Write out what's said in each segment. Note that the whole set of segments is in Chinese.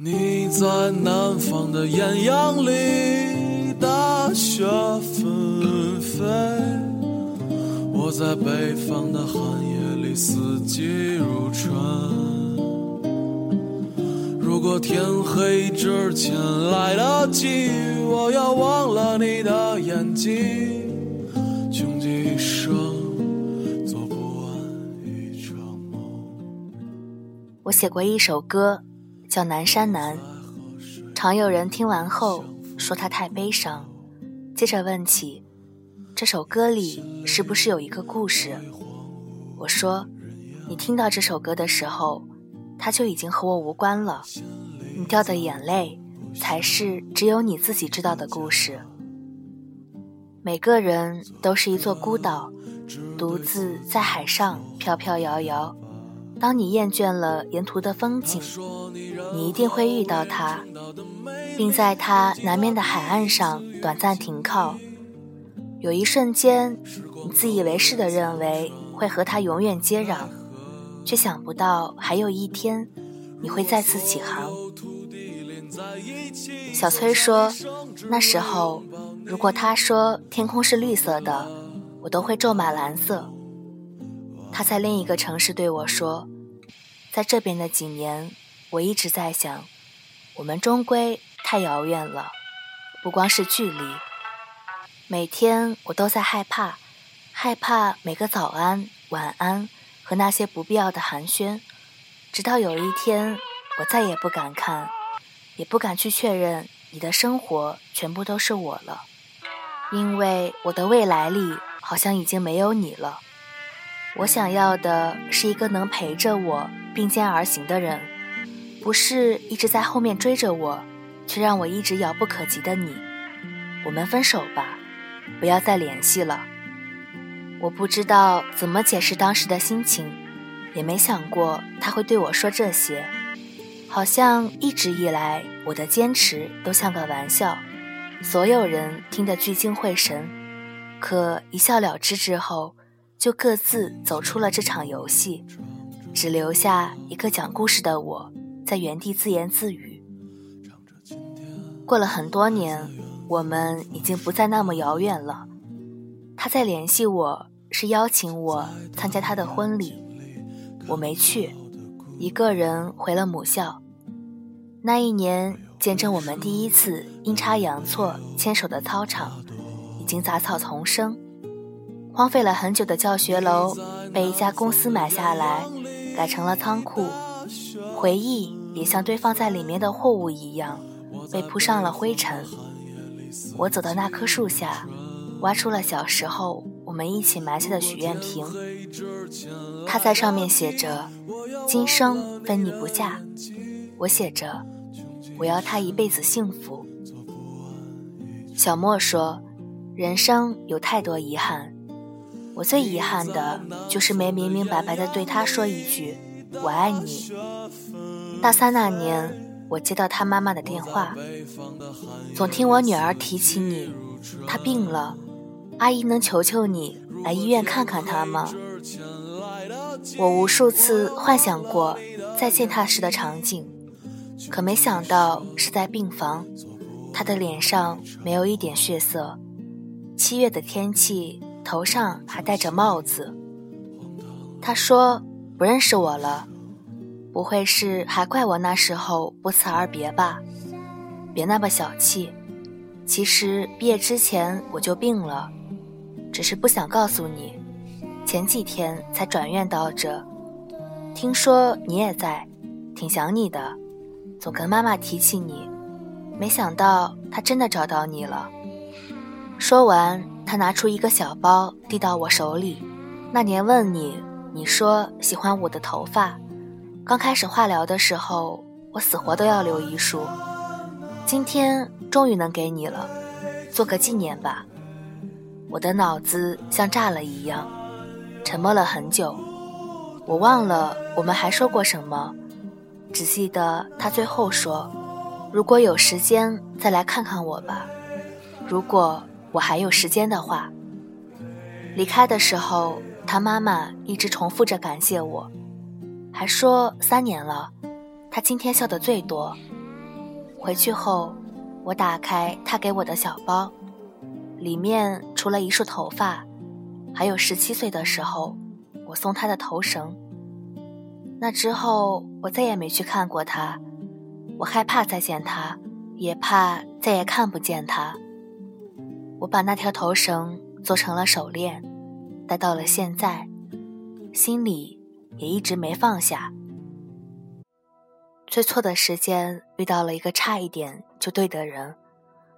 你在南方的艳阳里，大雪纷飞；我在北方的寒夜里，四季如春。如果天黑之前来得及，我要忘了你的眼睛，穷极一生做不完一场梦。我写过一首歌。叫南山南，常有人听完后说他太悲伤，接着问起这首歌里是不是有一个故事。我说，你听到这首歌的时候，它就已经和我无关了。你掉的眼泪，才是只有你自己知道的故事。每个人都是一座孤岛，独自在海上飘飘摇摇。当你厌倦了沿途的风景，你一定会遇到他，并在他南面的海岸上短暂停靠。有一瞬间，你自以为是的认为会和他永远接壤，却想不到还有一天你会再次起航。小崔说：“那时候，如果他说天空是绿色的，我都会咒骂蓝色。”他在另一个城市对我说：“在这边的几年，我一直在想，我们终归太遥远了，不光是距离。每天我都在害怕，害怕每个早安、晚安和那些不必要的寒暄。直到有一天，我再也不敢看，也不敢去确认你的生活全部都是我了，因为我的未来里好像已经没有你了。”我想要的是一个能陪着我并肩而行的人，不是一直在后面追着我，却让我一直遥不可及的你。我们分手吧，不要再联系了。我不知道怎么解释当时的心情，也没想过他会对我说这些。好像一直以来我的坚持都像个玩笑，所有人听得聚精会神，可一笑了之之后。就各自走出了这场游戏，只留下一个讲故事的我在原地自言自语。过了很多年，我们已经不再那么遥远了。他在联系我，是邀请我参加他的婚礼，我没去，一个人回了母校。那一年，见证我们第一次阴差阳错牵手的操场，已经杂草丛生。荒废了很久的教学楼被一家公司买下来，改成了仓库。回忆也像堆放在里面的货物一样，被铺上了灰尘。我走到那棵树下，挖出了小时候我们一起埋下的许愿瓶。它在上面写着：“今生非你不嫁。”我写着：“我要他一辈子幸福。”小莫说：“人生有太多遗憾。”我最遗憾的就是没明明白白的对他说一句“我爱你”。大三那年，我接到他妈妈的电话，总听我女儿提起你，她病了，阿姨能求求你来医院看看她吗？我无数次幻想过再见她时的场景，可没想到是在病房，她的脸上没有一点血色。七月的天气。头上还戴着帽子。他说不认识我了，不会是还怪我那时候不辞而别吧？别那么小气。其实毕业之前我就病了，只是不想告诉你。前几天才转院到这，听说你也在，挺想你的，总跟妈妈提起你。没想到她真的找到你了。说完。他拿出一个小包递到我手里。那年问你，你说喜欢我的头发。刚开始化疗的时候，我死活都要留一束。今天终于能给你了，做个纪念吧。我的脑子像炸了一样，沉默了很久。我忘了我们还说过什么，只记得他最后说：“如果有时间，再来看看我吧。”如果。我还有时间的话，离开的时候，他妈妈一直重复着感谢我，还说三年了，他今天笑得最多，回去后，我打开他给我的小包，里面除了一束头发，还有十七岁的时候我送他的头绳。那之后，我再也没去看过他。我害怕再见他，也怕再也看不见他。我把那条头绳做成了手链，戴到了现在，心里也一直没放下。最错的时间遇到了一个差一点就对的人，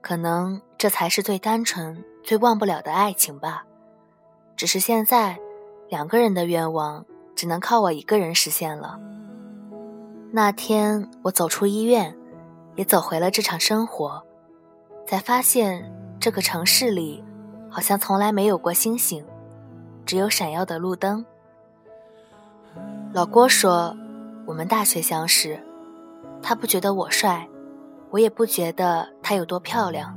可能这才是最单纯、最忘不了的爱情吧。只是现在，两个人的愿望只能靠我一个人实现了。那天，我走出医院，也走回了这场生活，才发现这个城市里好像从来没有过星星，只有闪耀的路灯。老郭说，我们大学相识，他不觉得我帅，我也不觉得他有多漂亮，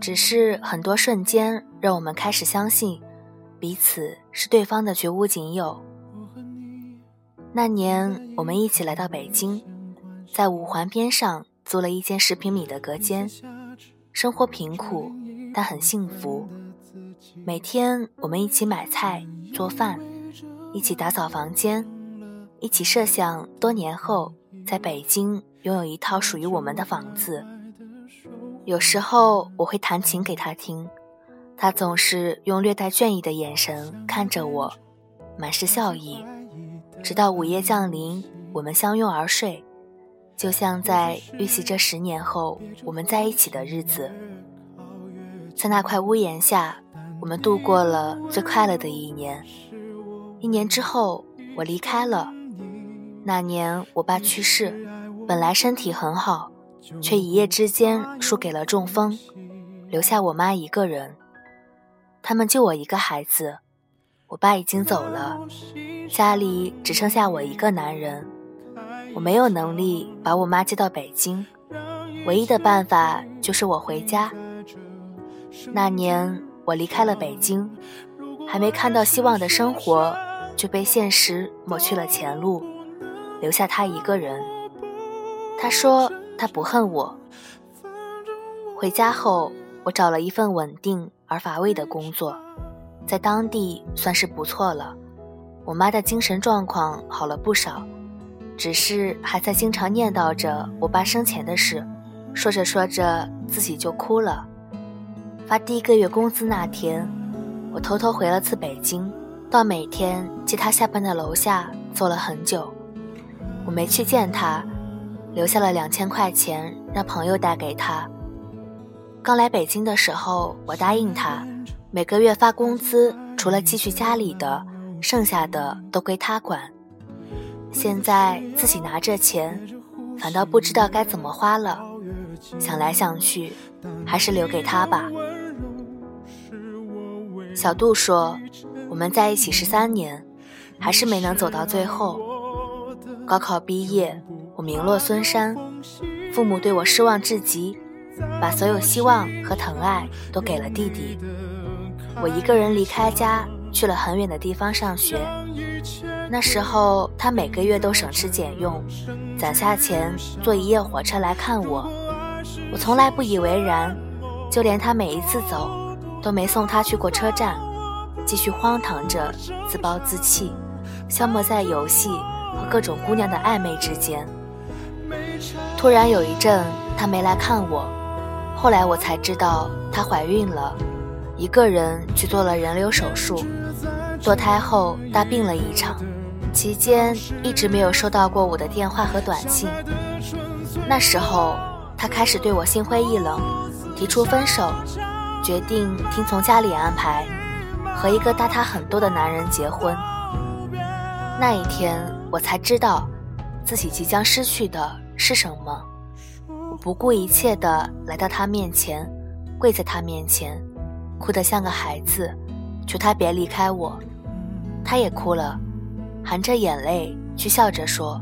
只是很多瞬间让我们开始相信，彼此是对方的绝无仅有。那年，我们一起来到北京，在五环边上租了一间十平米的隔间，生活贫苦，但很幸福。每天，我们一起买菜做饭，一起打扫房间，一起设想多年后在北京拥有一套属于我们的房子。有时候，我会弹琴给他听，他总是用略带倦意的眼神看着我，满是笑意。直到午夜降临，我们相拥而睡，就像在预习这十年后我们在一起的日子。在那块屋檐下，我们度过了最快乐的一年。一年之后，我离开了。那年我爸去世，本来身体很好，却一夜之间输给了中风，留下我妈一个人。他们就我一个孩子。我爸已经走了，家里只剩下我一个男人。我没有能力把我妈接到北京，唯一的办法就是我回家。那年我离开了北京，还没看到希望的生活，就被现实抹去了前路，留下她一个人。她说她不恨我。回家后，我找了一份稳定而乏味的工作。在当地算是不错了，我妈的精神状况好了不少，只是还在经常念叨着我爸生前的事，说着说着自己就哭了。发第一个月工资那天，我偷偷回了次北京，到每天接他下班的楼下坐了很久。我没去见他，留下了两千块钱让朋友带给他。刚来北京的时候，我答应他。每个月发工资，除了积蓄家里的，剩下的都归他管。现在自己拿着钱，反倒不知道该怎么花了。想来想去，还是留给他吧。小杜说：“我们在一起十三年，还是没能走到最后。高考毕业，我名落孙山，父母对我失望至极，把所有希望和疼爱都给了弟弟。”我一个人离开家，去了很远的地方上学。那时候，他每个月都省吃俭用，攒下钱坐一夜火车来看我。我从来不以为然，就连他每一次走，都没送他去过车站，继续荒唐着，自暴自弃，消磨在游戏和各种姑娘的暧昧之间。突然有一阵，他没来看我，后来我才知道她怀孕了。一个人去做了人流手术，堕胎后大病了一场，期间一直没有收到过我的电话和短信。那时候他开始对我心灰意冷，提出分手，决定听从家里安排，和一个大他很多的男人结婚。那一天我才知道，自己即将失去的是什么。我不顾一切地来到他面前，跪在他面前。哭得像个孩子，求他别离开我。他也哭了，含着眼泪，却笑着说：“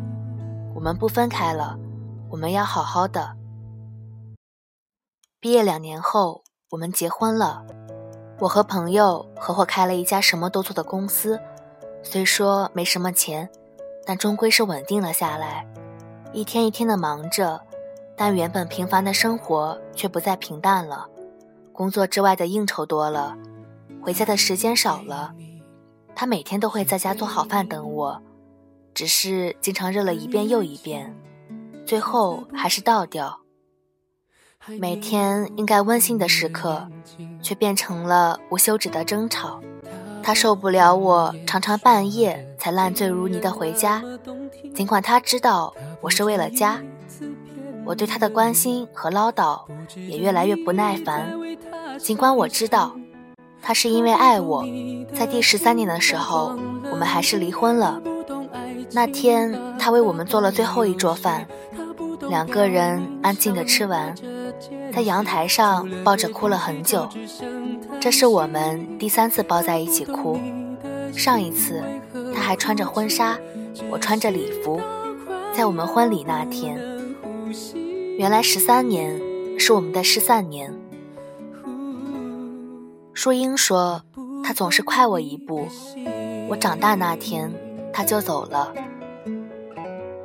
我们不分开了，我们要好好的。”毕业两年后，我们结婚了。我和朋友合伙开了一家什么都做的公司，虽说没什么钱，但终归是稳定了下来。一天一天的忙着，但原本平凡的生活却不再平淡了。工作之外的应酬多了，回家的时间少了。他每天都会在家做好饭等我，只是经常热了一遍又一遍，最后还是倒掉。每天应该温馨的时刻，却变成了无休止的争吵。他受不了我常常半夜才烂醉如泥的回家，尽管他知道我是为了家。我对他的关心和唠叨也越来越不耐烦，尽管我知道，他是因为爱我。在第十三年的时候，我们还是离婚了。那天，他为我们做了最后一桌饭，两个人安静的吃完，在阳台上抱着哭了很久。这是我们第三次抱在一起哭，上一次他还穿着婚纱，我穿着礼服，在我们婚礼那天。原来十三年是我们的失散年。树英说，他总是快我一步。我长大那天，他就走了。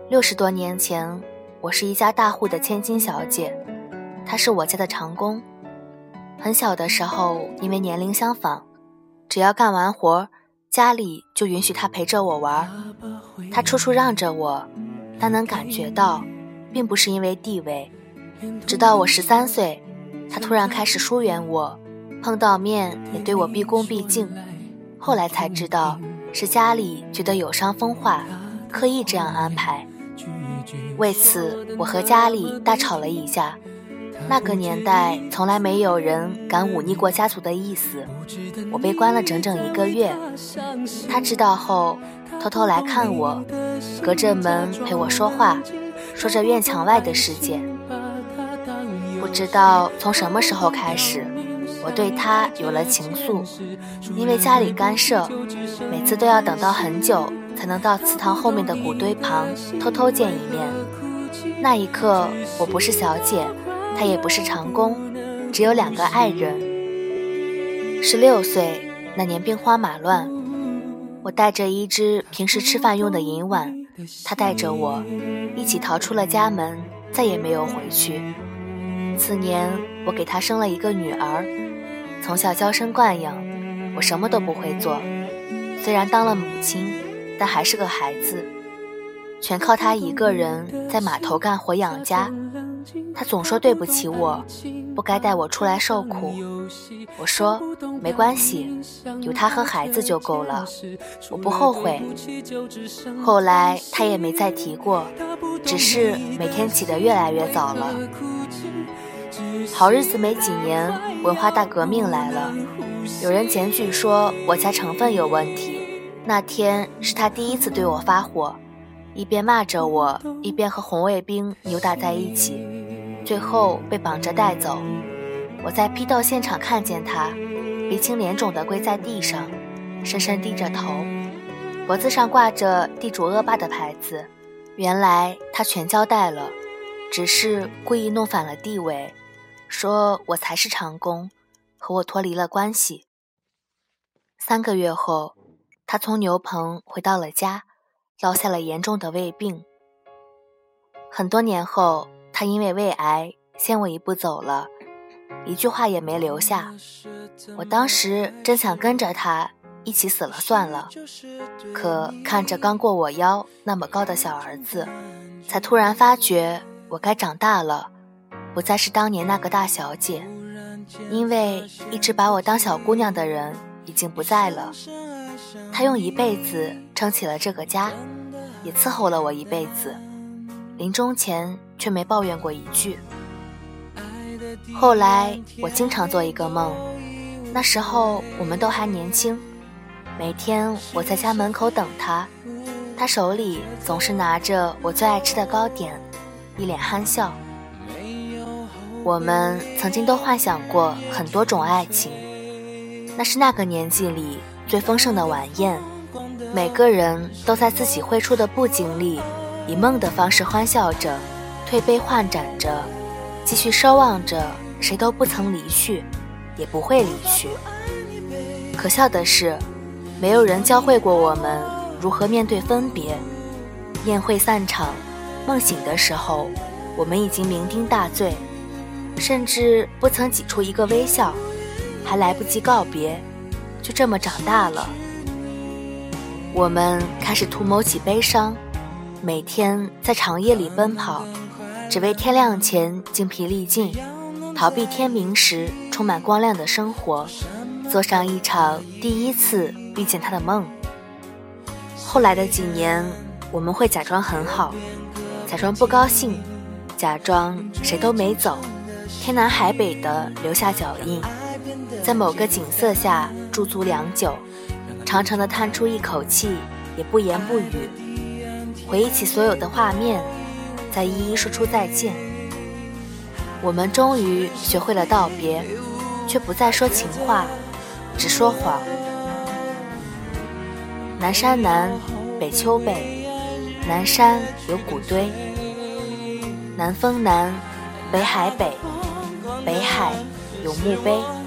六十多年前，我是一家大户的千金小姐，他是我家的长工。很小的时候，因为年龄相仿，只要干完活，家里就允许他陪着我玩。他处处让着我，但能感觉到。并不是因为地位，直到我十三岁，他突然开始疏远我，碰到面也对我毕恭毕敬。后来才知道，是家里觉得有伤风化，刻意这样安排。为此，我和家里大吵了一架。那个年代，从来没有人敢忤逆过家族的意思。我被关了整整一个月。他知道后，偷偷来看我，隔着门陪我说话。说着院墙外的世界，不知道从什么时候开始，我对他有了情愫。因为家里干涉，每次都要等到很久才能到祠堂后面的古堆旁偷偷见一面。那一刻，我不是小姐，他也不是长工，只有两个爱人。十六岁那年，兵荒马乱，我带着一只平时吃饭用的银碗。他带着我一起逃出了家门，再也没有回去。次年，我给他生了一个女儿，从小娇生惯养，我什么都不会做。虽然当了母亲，但还是个孩子，全靠他一个人在码头干活养家。他总说对不起我，不该带我出来受苦。我说没关系，有他和孩子就够了，我不后悔。后来他也没再提过，只是每天起得越来越早了。好日子没几年，文化大革命来了，有人检举说我家成分有问题。那天是他第一次对我发火。一边骂着我，一边和红卫兵扭打在一起，最后被绑着带走。我在批斗现场看见他，鼻青脸肿地跪在地上，深深低着头，脖子上挂着地主恶霸的牌子。原来他全交代了，只是故意弄反了地位，说我才是长工，和我脱离了关系。三个月后，他从牛棚回到了家。落下了严重的胃病。很多年后，他因为胃癌先我一步走了，一句话也没留下。我当时真想跟着他一起死了算了，可看着刚过我腰那么高的小儿子，才突然发觉我该长大了，不再是当年那个大小姐，因为一直把我当小姑娘的人已经不在了。他用一辈子撑起了这个家，也伺候了我一辈子，临终前却没抱怨过一句。后来我经常做一个梦，那时候我们都还年轻，每天我在家门口等他，他手里总是拿着我最爱吃的糕点，一脸憨笑。我们曾经都幻想过很多种爱情，那是那个年纪里。最丰盛的晚宴，每个人都在自己绘出的布景里，以梦的方式欢笑着，推杯换盏着，继续奢望着谁都不曾离去，也不会离去。可笑的是，没有人教会过我们如何面对分别。宴会散场，梦醒的时候，我们已经酩酊大醉，甚至不曾挤出一个微笑，还来不及告别，就这么长大了。我们开始图谋起悲伤，每天在长夜里奔跑，只为天亮前精疲力尽，逃避天明时充满光亮的生活，做上一场第一次遇见他的梦。后来的几年，我们会假装很好，假装不高兴，假装谁都没走，天南海北的留下脚印，在某个景色下驻足良久。长长的叹出一口气，也不言不语，回忆起所有的画面，再一一说出再见。我们终于学会了道别，却不再说情话，只说谎。南山南，北丘北，南山有古堆；南风南，北海北，北海有墓碑。